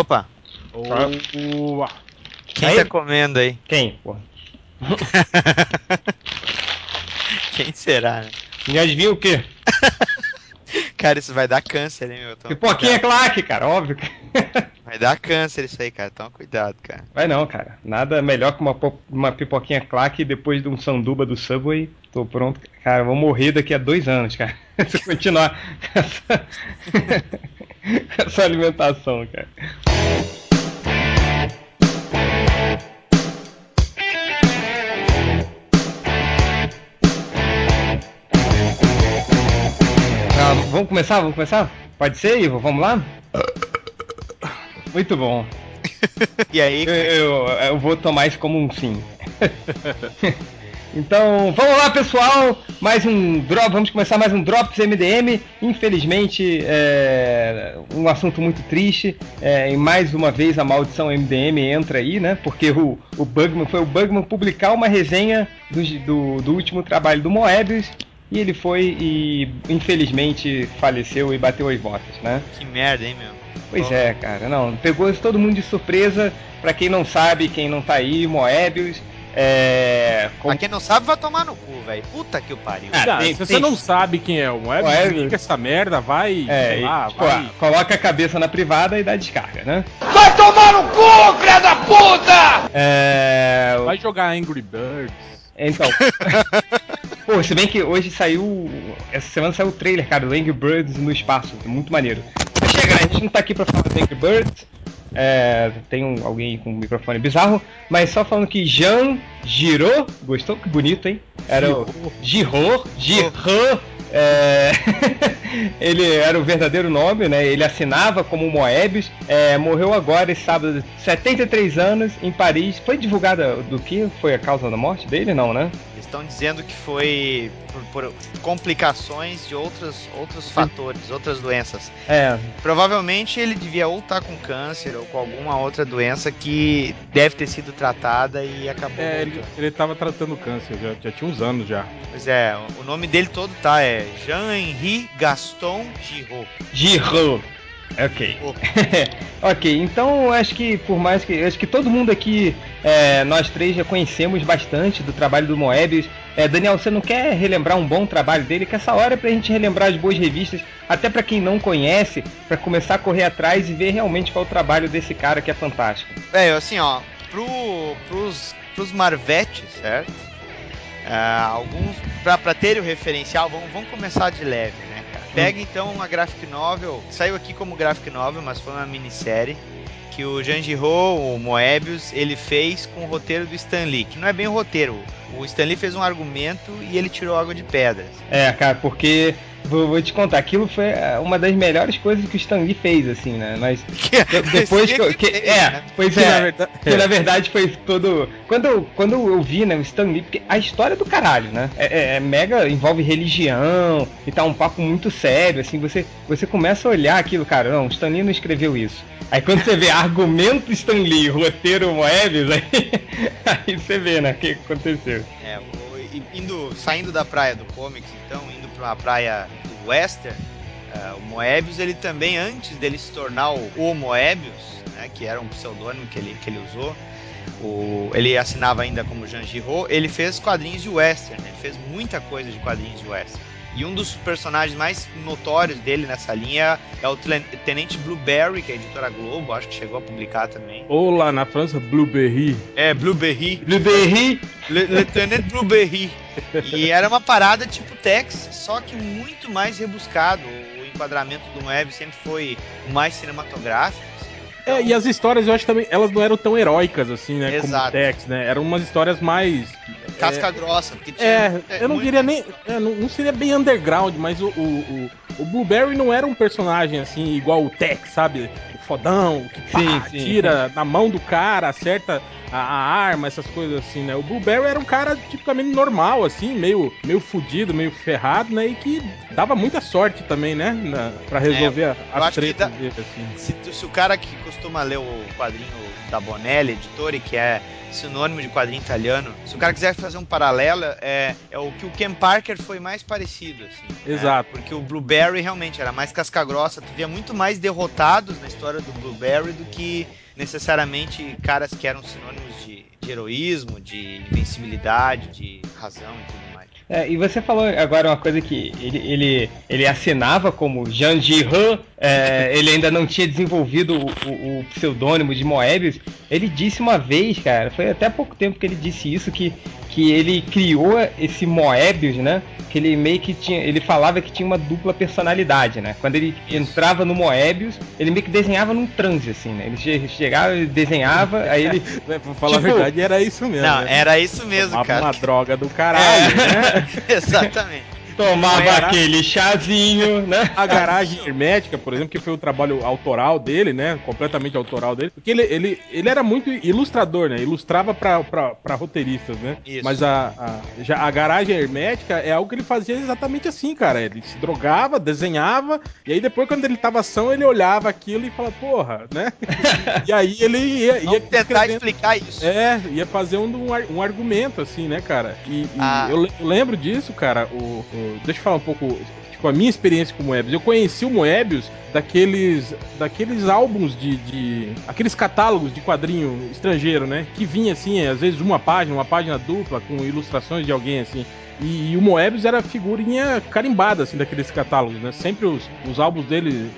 Opa, Boa. quem Aí- tá comendo aí? Quem? Quem será, né? Me adivinha o quê? Cara, isso vai dar câncer, hein, meu? Toma Pipoquinha cuidado. claque, cara, óbvio. Vai dar câncer isso aí, cara. Toma cuidado, cara. Vai não, cara. Nada melhor que uma, uma pipoquinha claque depois de um sanduba do Subway. Tô pronto. Cara, vou morrer daqui a dois anos, cara. Se eu continuar essa, alimentação, cara. Ah, vamos começar? Vamos começar? Pode ser, Ivo? Vamos lá? Muito bom. E aí, Eu, eu, eu vou tomar isso como um sim. então, vamos lá, pessoal. Mais um drop. Vamos começar mais um Drops MDM. Infelizmente, é um assunto muito triste. É, e mais uma vez a maldição MDM entra aí, né? Porque o, o Bugman foi o Bugman publicar uma resenha do, do, do último trabalho do Moebius. E ele foi e infelizmente faleceu e bateu as botas, né? que merda, hein, meu? Pois é, cara, não, pegou todo mundo de surpresa. Pra quem não sabe, quem não tá aí, Moebius, é. com- Pra quem não sabe, vai tomar no cu, velho. Puta que o pariu. Ah, Cara, tem- se você tem- não sabe quem é o Web, Web- desliga essa merda, vai, É, sei lá, e, tipo, vai. ah, coloca a cabeça na privada e dá descarga, né? Vai tomar no cu, filha da puta! É. vai jogar Angry Birds. Então. Pô, se bem que hoje saiu. Essa semana saiu o trailer, cara, do Angry Birds no espaço. Muito maneiro. Mas chega, a gente não tá aqui pra falar do Angry Birds. É, tem um- alguém com um microfone bizarro. Mas só falando que Jean Giraud. Gostou? Que bonito, hein? Era o. Giraud. Giraud. É, ele era o verdadeiro nome, né? Ele assinava como Moebius. É, morreu agora esse sábado, 73 anos, em Paris. Foi divulgada do que foi a causa da morte dele? Não, né? Estão dizendo que foi por, por complicações de outros, outros fatores, outras doenças. É, Provavelmente ele devia ou estar com câncer ou com alguma outra doença que deve ter sido tratada e acabou. É, ele, ele tava tratando câncer, já, já tinha uns anos já. Pois é, o- nome dele todo tá, é Jean-Henri Gaston Giraud. Giraud. Ok. Oh. ok, então acho que por mais que. Acho que todo mundo aqui, é, nós três já conhecemos bastante do trabalho do Moebius. É, Daniel, você não quer relembrar um bom trabalho dele? Que essa hora é pra gente relembrar as boas revistas, até pra quem não conhece, pra começar a correr atrás e ver realmente qual é o trabalho desse cara que é fantástico. Velho, assim, ó, pro, pros, pros Marvetes, certo? Ah, alguns, pra, pra ter o referencial, vamos, vamos começar de leve, né, cara? Pega então uma graphic novel, saiu aqui como graphic novel, mas foi uma minissérie, que o Jean Giraud, o Moebius, ele fez com o roteiro do Stan Lee, que não é bem o roteiro, o Stan Lee fez um argumento e ele tirou água de pedras. É, cara, porque vou, vou te contar, aquilo foi é, uma das melhores coisas que o Stan Lee fez, assim, né? Nós, depois que, eu- que- é, né? pois Que, na é, verdade- que na verdade foi todo. Quando, eu- quando eu vi, né, o Stan Lee, porque a história é do caralho, né? É, é- é mega, envolve religião e tá um papo muito sério, assim, você, você começa a olhar aquilo, cara, não, o Stan Lee não escreveu isso. Aí quando você vê argumento Stan Lee, roteiro Moebius, aí, aí você vê, né, o que aconteceu. É, e- indo, saindo da praia do comics, então, uma praia do western, é, o Moebius, ele também, antes dele se tornar o, o Moebius, né, que era um pseudônimo que ele, que ele usou, o, ele assinava ainda como Jean Giraud, ele fez quadrinhos de western, ele fez muita coisa de quadrinhos de western. E um dos personagens mais notórios dele nessa linha é o Tenente Blueberry, que é a editora Globo, acho que chegou a publicar também. Ou lá na França, Blueberry. É, Blueberry. Blueberry, Le- Lieutenant Blueberry. E era uma parada tipo Tex, só que muito mais rebuscado. O enquadramento do Moebius sempre foi mais cinematográfico. assim. É, e as histórias eu acho também, elas não eram tão heróicas assim, né? Como Exato. o Tex, né? Eram umas histórias mais. Casca grossa, porque tinha. É, eu não diria nem. é, não, não seria bem underground, mas o, o, o, o Blueberry não era um personagem assim, igual o Tex, sabe? Fodão, que pá, Sim, sim, tira na mão do cara, acerta a, a arma, essas coisas assim, né? O Blueberry era um cara tipicamente normal, assim, meio, meio fudido, meio ferrado, né? E que dava muita sorte também, né? Na, pra resolver a- É, que tretas dá- dele, assim. Se, se o cara que costuma ler o quadrinho da Bonelli, editore, que é sinônimo de quadrinho italiano, se o cara quiser fazer um paralelo, é, é o que o Ken Parker foi mais parecido, assim. né? Exato. Porque o Blueberry realmente era mais casca grossa, tu via muito mais derrotados na história história do Blueberry do que necessariamente caras que eram sinônimos de, de heroísmo, de invencibilidade, de razão e tudo. É, e você falou agora uma coisa que ele, ele, ele assinava como Jean Girard, é, ele ainda não tinha desenvolvido o, o, o, pseudônimo de Moebius. Ele disse uma vez, cara, foi até pouco tempo que ele disse isso, que, que ele criou esse Moebius, né? Que ele meio que tinha. Ele falava que tinha uma dupla personalidade, né? Quando ele entrava no Moebius, ele meio que desenhava num transe, assim, né? Ele chegava, desenhava, aí ele. pra falar tipo, a verdade, era isso mesmo. Não, né? era isso mesmo, Tomava cara. uma droga do caralho, é. né? Exatamente. Tomava era... aquele chazinho, né? A garagem hermética, por exemplo, que foi o trabalho autoral dele, né? Completamente autoral dele. Porque ele, ele, ele era muito ilustrador, né? Ilustrava pra, pra, pra roteiristas, né? Isso. Mas a, a, já a garagem hermética é algo que ele fazia exatamente assim, cara. Ele se drogava, desenhava, e aí depois, quando ele tava ação, ele olhava aquilo e falava, porra, né? e aí ele ia, ia tentar explicar isso. É, ia fazer um, um argumento, assim, né, cara? E, e ah. eu, eu, lembro disso, cara, o, o deixa eu falar um pouco tipo, a minha experiência com o Moebius. Eu conheci o Moebius daqueles, daqueles álbuns de, de, aqueles catálogos de quadrinho estrangeiro, né? Que vinha assim, às vezes uma página, uma página dupla com ilustrações de alguém assim. E, e, o Moebius era figurinha carimbada, assim, daqueles catálogos, né? Sempre os, os álbuns dele,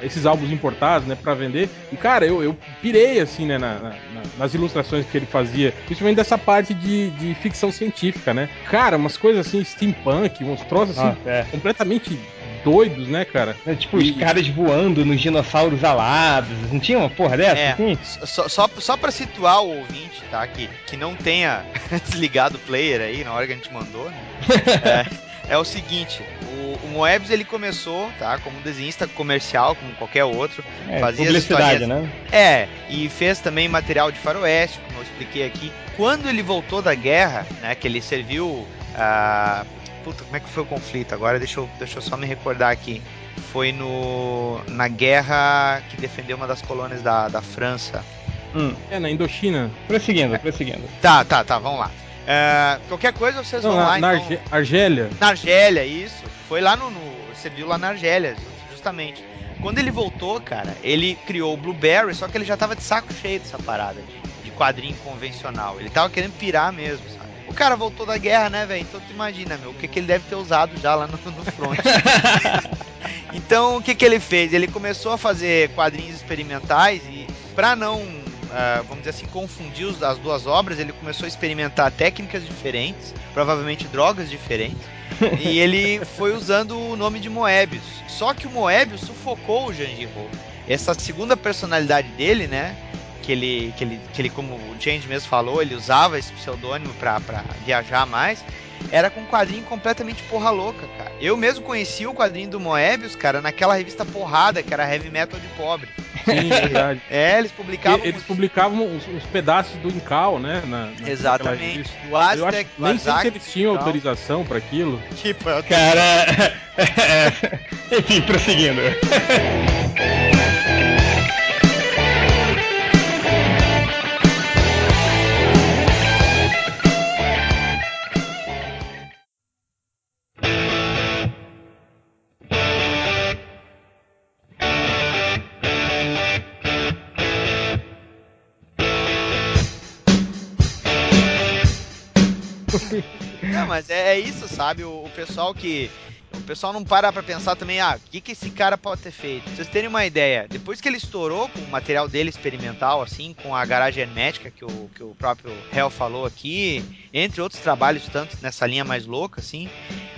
esses álbuns importados, né, pra vender. E, cara, eu, eu pirei, assim, né, na, na, nas ilustrações que ele fazia, principalmente dessa parte de, de ficção científica, né? Cara, umas coisas assim, steampunk, uns troços, assim, ah, é. completamente doidos, né, cara? É, tipo, e... os caras voando nos dinossauros alados. Não tinha uma porra dessa? É, assim? só, só, só pra situar o ouvinte, tá? Que, que não tenha desligado o player aí na hora que a gente mandou, né? é, é o seguinte, o, o Moebius ele começou, tá, como desenhista comercial, como qualquer outro, é, fazia publicidade, né? É, e fez também material de faroeste, como eu expliquei aqui. Quando ele voltou da guerra, né, que ele serviu uh, Puta, como é que foi o conflito? Agora deixa eu, deixa eu só me recordar aqui. Foi no na guerra que defendeu uma das colônias da, da França. Hum. É, na Indochina. Prosseguindo, é. prosseguindo. Tá, tá, tá, vamos lá. Uh, qualquer coisa vocês Não, vão na, lá. Na então... Argélia. Na Argélia, isso. Foi lá no, no. Serviu lá na Argélia, justamente. Quando ele voltou, cara, ele criou o Blueberry, só que ele já tava de saco cheio dessa parada de, de quadrinho convencional. Ele tava querendo pirar mesmo, sabe? O cara voltou da guerra, né, velho? Então tu imagina, meu, o que, que ele deve ter usado já lá no, no front. então, o que, que ele fez? Ele começou a fazer quadrinhos experimentais e, pra não, uh, vamos dizer assim, confundir as duas obras, ele começou a experimentar técnicas diferentes, provavelmente drogas diferentes. e ele foi usando o nome de Moebius. Só que o Moebius sufocou o Jean Giraud. Essa segunda personalidade dele, né? Que ele, que ele, que ele como o James mesmo falou, ele usava esse pseudônimo pra, pra viajar mais, era com um quadrinho completamente porra louca, cara. Eu mesmo conheci o quadrinho do Moebius, cara, naquela revista porrada, que era Heavy Metal de Pobre. Sim, verdade. é, eles publicavam. eles publicavam os, os, pedaços do Incal, né? Na, na Exatamente. Do Aztec, nem sei se eles tinham autorização para aquilo. Tipo, cara. Enfim, prosseguindo. Não, mas é, é isso, sabe? O, o, pessoal que. O pessoal não para pra pensar também, ah, o que, que esse cara pode ter feito? Pra vocês terem uma ideia, depois que ele estourou com o material dele experimental, assim, com a garagem hermética que o, que o próprio Hell falou aqui, entre outros trabalhos, tanto nessa linha mais louca, assim,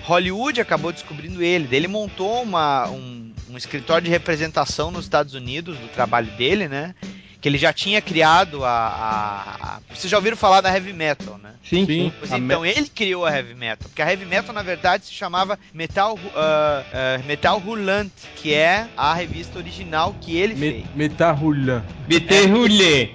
Hollywood acabou descobrindo ele. Ele montou uma, um, um escritório de representação nos Estados Unidos do trabalho dele, né? Que ele já tinha criado a, a, a, Vocês já ouviram falar da Heavy Metal, né? Sim, sim. Pois então, ele criou a Heavy Metal. Porque a Heavy Metal, na verdade, se chamava Metal, uh, uh, Metal Roulant, que é a revista original que ele Me fez. Metal Roulant. Metal Roulant.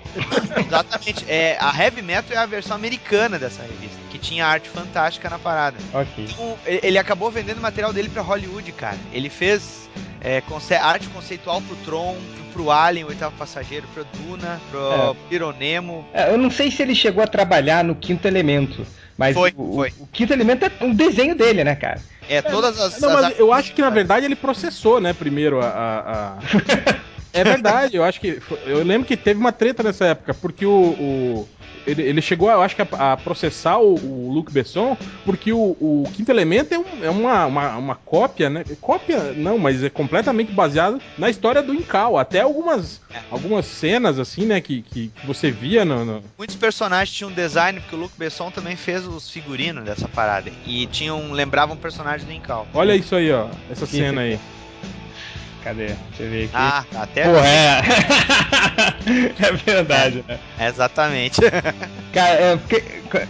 Exatamente. É, a Heavy Metal é a versão americana dessa revista, que tinha arte fantástica na parada. Ok. Então, ele acabou vendendo material dele pra Hollywood, cara. Ele fez é, conce arte conceitual pro Tron, pro Alien, o oitavo passageiro, pro Duna, pro é. Pironemo. É, eu não sei se ele chegou a trabalhar no quinto elemento. Mas foi, o, foi. o, quinto elemento é um desenho dele, né, cara? É, todas as. Não, as mas eu acho que na verdade ele processou, né, primeiro a. a, a... É verdade, eu acho que. Eu lembro que teve uma treta nessa época, porque o. o ele, ele, chegou, eu acho que, a, a processar o, o, Luc Besson, porque o, o Quinto Elemento é, um, é uma, uma, uma, cópia, né? Cópia, não, mas é completamente baseado na história do Incal. Até algumas, é. algumas cenas, assim, né, que, que, você via no, no, Muitos personagens tinham design, porque o Luc Besson também fez os figurinos dessa parada. E tinham, lembravam personagens do Incal. Olha isso aí, ó, essa cena aí. Cadê? Deixa eu ver aqui. Ah, até. Pô, é. é verdade, né? É, exatamente. Cara, é porque.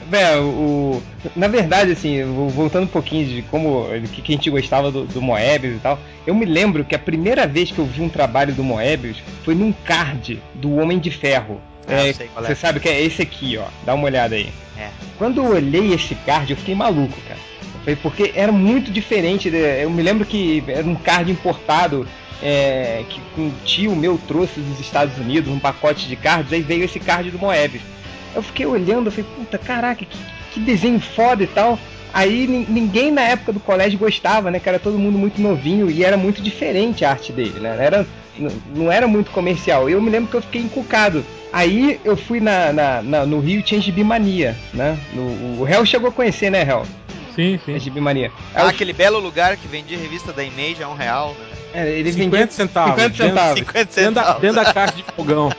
Véio, o, na verdade, assim, voltando um pouquinho de como. que, que a gente gostava do, do Moebius e tal. Eu me lembro que a primeira vez que eu vi um trabalho do Moebius foi num card do Homem de Ferro. Ah, é, é. Você é. sabe que é esse aqui, ó. Dá uma olhada aí. É. Quando eu olhei esse card, eu fiquei maluco, cara. Foi porque era muito diferente. Eu me lembro que era um card importado é, que um tio meu trouxe dos Estados Unidos, um pacote de cards, aí veio esse card do Moebius. Eu fiquei olhando, eu falei, puta, caraca, que, que desenho foda e tal. Aí ninguém na época do colégio gostava, né? Que era todo mundo muito novinho e era muito diferente a arte dele, né? Era, não era muito comercial. Eu me lembro que eu fiquei encucado. Aí eu fui na, na, na no Rio Change Bimania, né? O Hell chegou a conhecer, né, Hell? Sim, sim. A Gibimania. Ah, aquele belo lugar que vendia revista da Image a um real, né? É, ele 50 vendia... centavos. 50 centavos. 50 centavos. Dentro, da, dentro da caixa de fogão.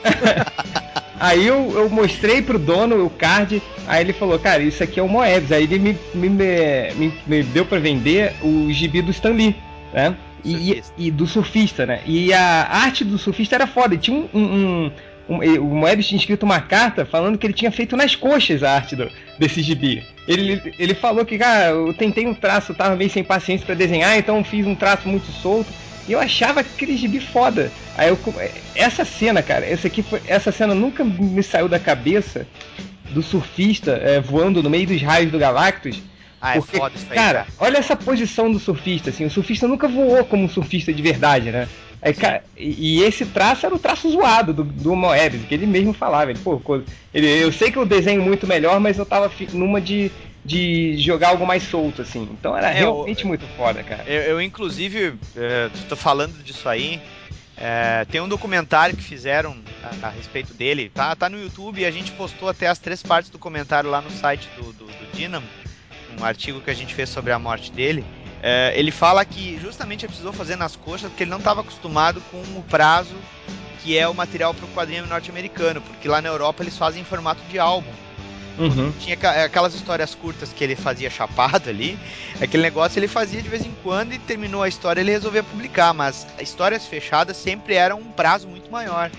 aí eu, eu mostrei pro dono o card, aí ele falou, cara, isso aqui é o Moebius. Aí ele me, me, me, me deu para vender o gibi do Stan Lee, né? E, e, do surfista, né? E a arte do surfista era foda. E tinha um, um, um, um, o Moebius tinha escrito uma carta falando que ele tinha feito nas coxas a arte do, desse gibi. Ele, ele falou que, cara, eu tentei um traço, tava meio sem paciência para desenhar, então fiz um traço muito solto. E eu achava aquele gibi foda. Aí eu, essa cena, cara, essa aqui foi, essa cena nunca me saiu da cabeça do surfista é, voando no meio dos raios do Galactus. Ah, é porque, foda isso aí, cara, cara, olha essa posição do surfista, assim, o surfista nunca voou como um surfista de verdade, né? É, cara, e, e, esse traço era o traço zoado do, do Moebius, que ele mesmo falava. Ele, pô, ele, eu sei que eu desenho muito melhor, mas eu tava numa de de jogar algo mais solto, assim. Então era é, realmente eu, muito foda, cara. Eu, eu inclusive, é, tô falando disso aí. É, tem um documentário que fizeram a, a, respeito dele, tá, tá no YouTube e a gente postou até as três partes do comentário lá no site do, do, do Dynamo, um artigo que a gente fez sobre a morte dele. É, ele fala que justamente ele precisou fazer nas coxas porque ele não estava acostumado com o prazo que é o material para o quadrinho norte-americano, porque lá na Europa eles fazem em formato de álbum. Uhum. Tinha aquelas histórias curtas que ele fazia chapado ali. Aquele negócio ele fazia de vez em quando e terminou a história ele resolvia publicar. Mas histórias fechadas sempre eram um prazo muito maior.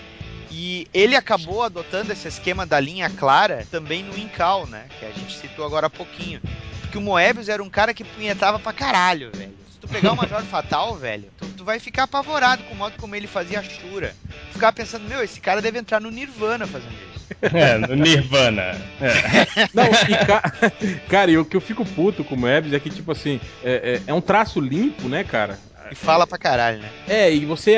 E ele acabou adotando esse esquema da linha clara também no Incal, né? Que a gente citou agora há pouquinho. Porque o Moebius era um cara que punhetava pra caralho, velho. Se tu pegar o Major Fatal, velho, tu, tu, vai ficar apavorado com o modo como ele fazia a Shura. Ficar pensando, meu, esse cara deve entrar no Nirvana fazendo isso. É, no Nirvana. É. Não, e ca... cara, e o que eu fico puto com o Moebius é que, tipo assim, é, é, é, um traço limpo, né, cara? E fala pra caralho, né? É, e você.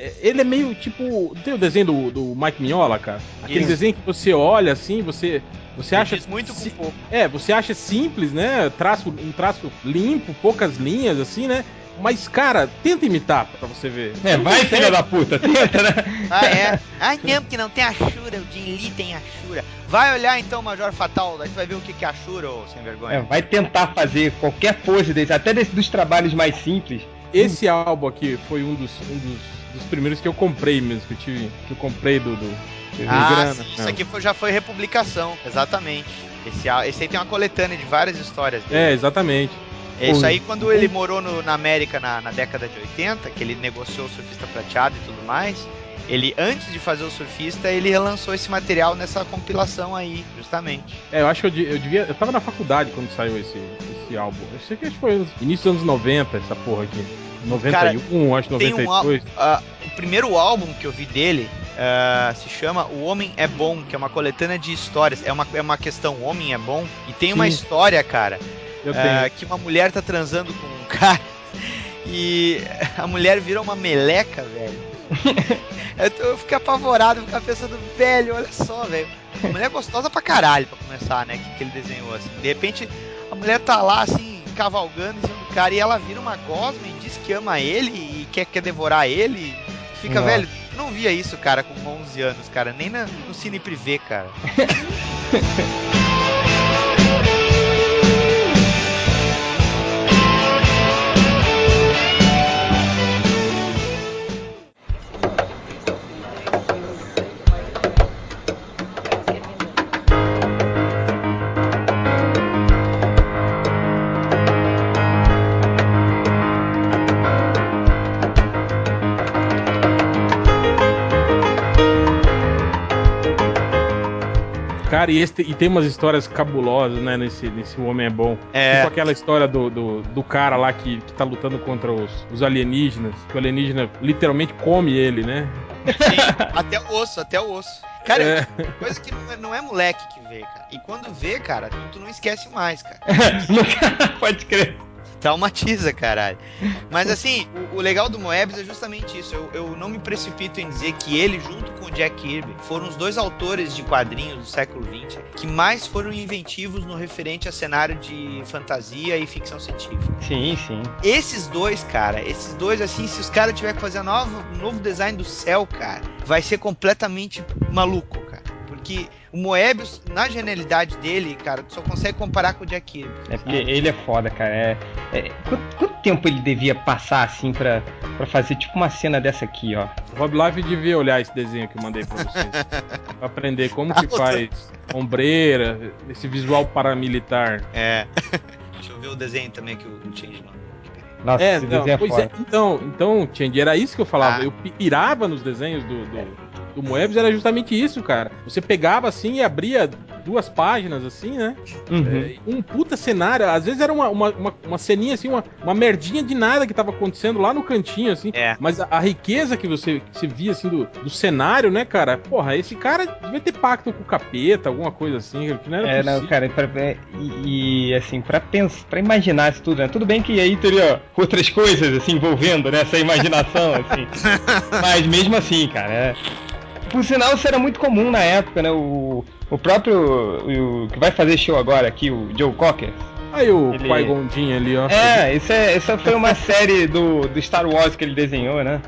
É, ele é meio tipo. Tem o desenho do, do Mike Mignola, cara? Aquele Isso. desenho que você olha assim, você. Você acha. muito com pouco. É, você acha simples, né? Traço, um traço limpo, poucas linhas, assim, né? Mas, cara, tenta imitar pra você ver. É, vai, filha da puta, tenta, né? Ah, é? Ai, não, porque não tem a Shura, o Lee tem a Shura. Vai olhar então o Major Fatal, daí tu vai ver o que, que é a Shura, ô sem vergonha. É, vai tentar fazer qualquer pose desse, até desse, dos trabalhos mais simples. Esse álbum aqui foi um dos, um dos, dos primeiros que eu comprei mesmo, que eu tive. Que eu comprei do. do ah, grana, sim, isso aqui foi, já foi republicação, exatamente. Esse, esse aí tem uma coletânea de várias histórias dele. É, exatamente. É isso aí quando ele morou no, na América na, na, década de 80, que ele negociou o surfista prateado e tudo mais. Ele, antes de fazer o surfista, ele relançou esse material nessa compilação aí, justamente. É, eu acho que eu, eu devia. Eu tava na faculdade quando saiu esse, esse álbum. Eu sei que acho que foi início dos anos 90, essa porra aqui. 91, Cara, acho 92. Um, uh, o primeiro álbum que eu vi dele uh, se chama O Homem é Bom, que é uma coletânea de histórias. É uma, é uma questão, o homem é bom. E tem Sim. uma história, cara, uh, que uma mulher tá transando com um cara e a mulher vira uma meleca, velho. eu, eu fiquei apavorado, ficar pensando, velho, olha só, velho. A mulher é gostosa pra caralho, pra começar, né? Que, que ele desenhou assim. De repente, a mulher tá lá, assim, cavalgando em cima do cara e ela vira uma gosma e diz que ama ele e quer, quer devorar ele. fica, Nossa. velho, não via isso, cara, com 11 anos, cara. Nem na- no Cine Privé, cara. Cara, e, esse- e tem umas histórias cabulosas, né, nesse, nesse Homem é Bom. É. Tipo aquela história do, do, do cara lá que, que tá lutando contra os, os alienígenas, que o alienígena literalmente come ele, né? Sim, até o osso, até o osso. Cara, É. coisa que não é, não é moleque que vê, cara. E quando vê, cara, tu, tu não esquece mais, cara. Pode crer. Traumatiza, caralho. Mas assim, o, o legal do Moebius é justamente isso. Eu, eu não me precipito em dizer que ele, junto com o Jack Kirby, foram os dois autores de quadrinhos do século XX que mais foram inventivos no referente a cenário de fantasia e ficção científica. Sim, sim. Esses dois, cara, esses dois, assim, se os caras tiverem que fazer nova, um novo design do céu, cara, vai ser completamente maluco, cara. Porque o Moebius, na genialidade dele, cara, tu só consegue comparar com o Jack Kirby. É porque ele é foda, cara. É, é- quanto, quanto tempo ele devia passar assim pra, pra fazer tipo uma cena dessa aqui, ó? O Rob Live devia olhar esse desenho que eu mandei pra vocês. pra aprender como que faz ombreira, esse visual paramilitar. É. Deixa eu ver o desenho também que o, Change mandou. Nossa, É, esse não, desenho é pois foda. é, então, então, Change, era isso que eu falava. Ah. Eu pi- pirava nos desenhos do, do, do Moebius, era justamente isso, cara. Você pegava assim e abria duas páginas, assim, né? Uhum. É, um puta cenário, às vezes era uma, uma, uma, uma ceninha assim, uma, uma merdinha de nada que tava acontecendo lá no cantinho, assim. É. Mas a, a riqueza que você, que você via, assim, do, do cenário, né, cara? Porra, esse cara devia ter pacto com o capeta, alguma coisa assim, que não era É, não, cara, pra- é, e, e, assim, pra pensar, pra imaginar isso tudo, né? Tudo bem que aí teria outras coisas, assim, envolvendo, né? Essa imaginação, assim. Mas mesmo assim, cara, é... Por sinal, isso era muito comum na época, né? O, o próprio, o, que vai fazer show agora aqui, o Joe Cocker. Aí o Ele- Jinn ali, ó. É, isso é, essa foi uma série do, do Star Wars que ele desenhou, né?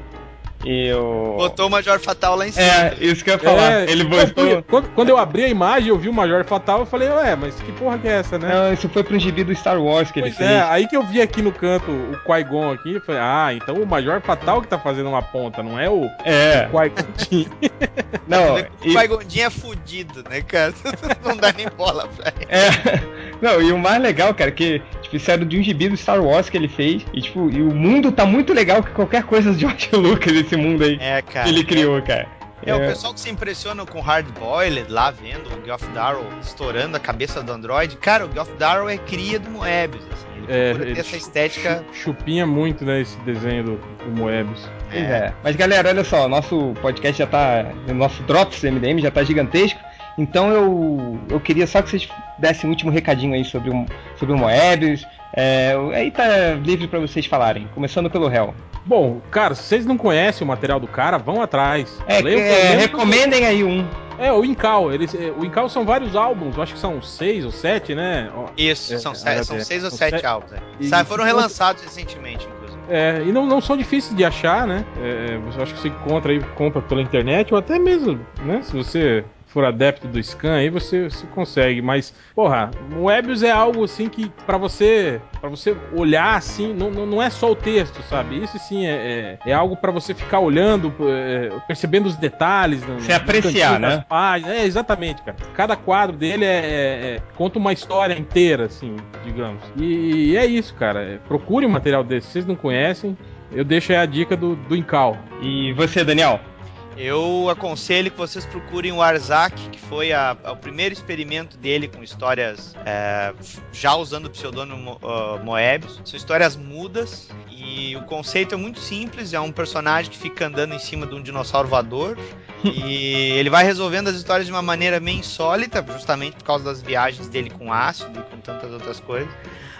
E o... Botou o Major Fatal lá em cima. É, isso que eu ia falar. É, ele botou... quando, quando eu abri a imagem, eu vi o Major Fatal, eu falei, ué, mas que porra que é essa, né? Não, isso foi pro gibi do Star Wars que ele Pois fez. é, aí que eu vi aqui no canto o Qui-Gon aqui, eu falei, ah, então o Major Fatal que tá fazendo uma ponta, não é o É, Qui-Gon Jinn. não, O e- Qui-Gon é fudido, né, cara? Não dá nem bola pra ele. É. Não, e o mais legal, cara, que tipo, isso era de um gibi do Star Wars que ele fez. E tipo, e o mundo tá muito legal que qualquer coisa do George Lucas, esse mundo aí É, cara. que ele criou, cara. É, o pessoal que se impressiona com Hard Boiled lá vendo o Geoff Darrow estourando a cabeça do Android. Cara, o Geoff Darrow é cria do Moebius. Assim, ele É, procura ele ter essa estética. Chupinha muito, né, esse desenho do, do Moebius. Pois é. Mas galera, olha só, nosso podcast já tá. Nosso Drops MDM já tá gigantesco. Então eu, eu queria só que vocês dessem um último recadinho aí sobre o, sobre o Moebius. É, aí tá livre pra vocês falarem. Começando pelo réu. Bom, cara, se vocês não conhecem o material do cara, vão atrás. É, Leiam- é, recomendem aí um. É, o Incal. Eles, é, o Incal são vários álbuns, eu acho que são seis ou sete, né? Isso, É, são, é, se- é, são é, seis ou são sete sete- álbuns. É. E- Sabe, foram relançados recentemente, inclusive. É, e não, não são difíceis de achar, né? É, eu acho que você encontra aí, compra pela internet, ou até mesmo, né? Se você for adepto do scan aí, você, você consegue. Mas, porra, Moebius é algo assim que pra você para você olhar assim, não, não, não é só o texto, sabe? Isso sim é, é, é algo pra você ficar olhando, é, percebendo os detalhes. no- Se no apreciar, cantinho das né? páginas. É, exatamente, cara. Cada quadro dele é, é- é- conta uma história inteira, assim, digamos. E, é isso, cara. É, Procure um material desse. Se vocês não conhecem, eu deixo aí a dica do, do Incal. E você, Daniel? Eu aconselho que vocês procurem o Arzak, que foi a- a- o primeiro experimento dele com histórias é, já usando o pseudônimo uh, Moebius. São histórias mudas e o conceito é muito simples. É um personagem que fica andando em cima de um dinossauro voador e ele vai resolvendo as histórias de uma maneira meio insólita, justamente por causa das viagens dele com ácido e com tantas outras coisas.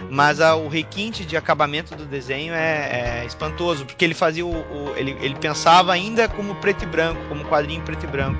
Mas ah, o requinte de acabamento do desenho é, é espantoso, porque ele fazia o, o- ele, ele pensava ainda como preto e branco, como quadrinho preto e branco.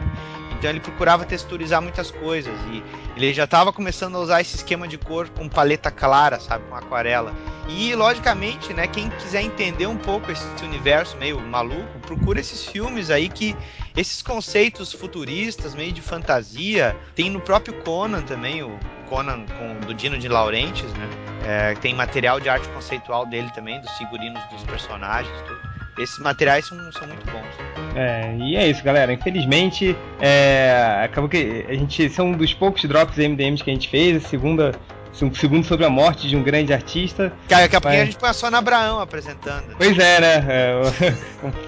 Então ele procurava texturizar muitas coisas e ele já estava começando a usar esse esquema de cor com paleta clara, sabe, com aquarela. E logicamente, né, quem quiser entender um pouco esse universo meio maluco, procura esses filmes aí que esses conceitos futuristas, meio de fantasia, tem no próprio Conan também, o Conan com, do Dino de Laurentiis, né? É, tem material de arte conceitual dele também, dos figurinos dos personagens, tudo. Esses materiais são, são muito bons. É, e é isso, galera. Infelizmente, é, acabou que a gente. São um dos poucos drops MDMs que a gente fez. A segunda um segundo sobre a morte de um grande artista. Cara, daqui a pouquinho a gente põe a Sônia Abraão apresentando. Pois é, né? É,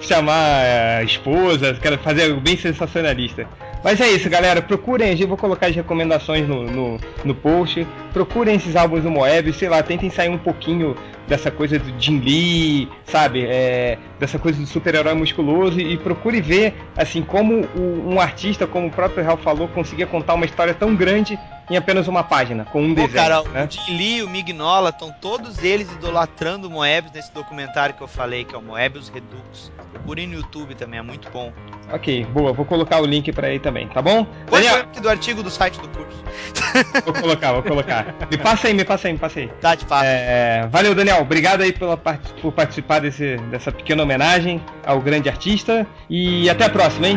chamar a esposa, quero fazer algo bem sensacionalista. Mas é isso, galera. Procurem, eu vou colocar as recomendações no, no, no post. Procurem esses álbuns do Moeb, sei lá, tentem sair um pouquinho dessa coisa do Jim Lee, sabe? É, dessa coisa do super-herói musculoso e, e procure ver, assim, como o, um artista, como o próprio Real falou, conseguia contar uma história tão grande em apenas uma página, com um Pô, desenho. Cara, né? o Jim Lee, o Mignola, estão todos eles idolatrando o Moebius nesse documentário que eu falei, que é o Moebius Redux. Procure no YouTube também, é muito bom. Ok, boa, vou colocar o link para aí também, tá bom? Põe o link do artigo do site do curso. Vou colocar, vou colocar. Me passa aí, me passa aí, me passa aí. Tá, de fato. É, valeu, Daniel. Obrigado aí pela, por participar desse, dessa pequena homenagem ao grande artista. E até a próxima, hein?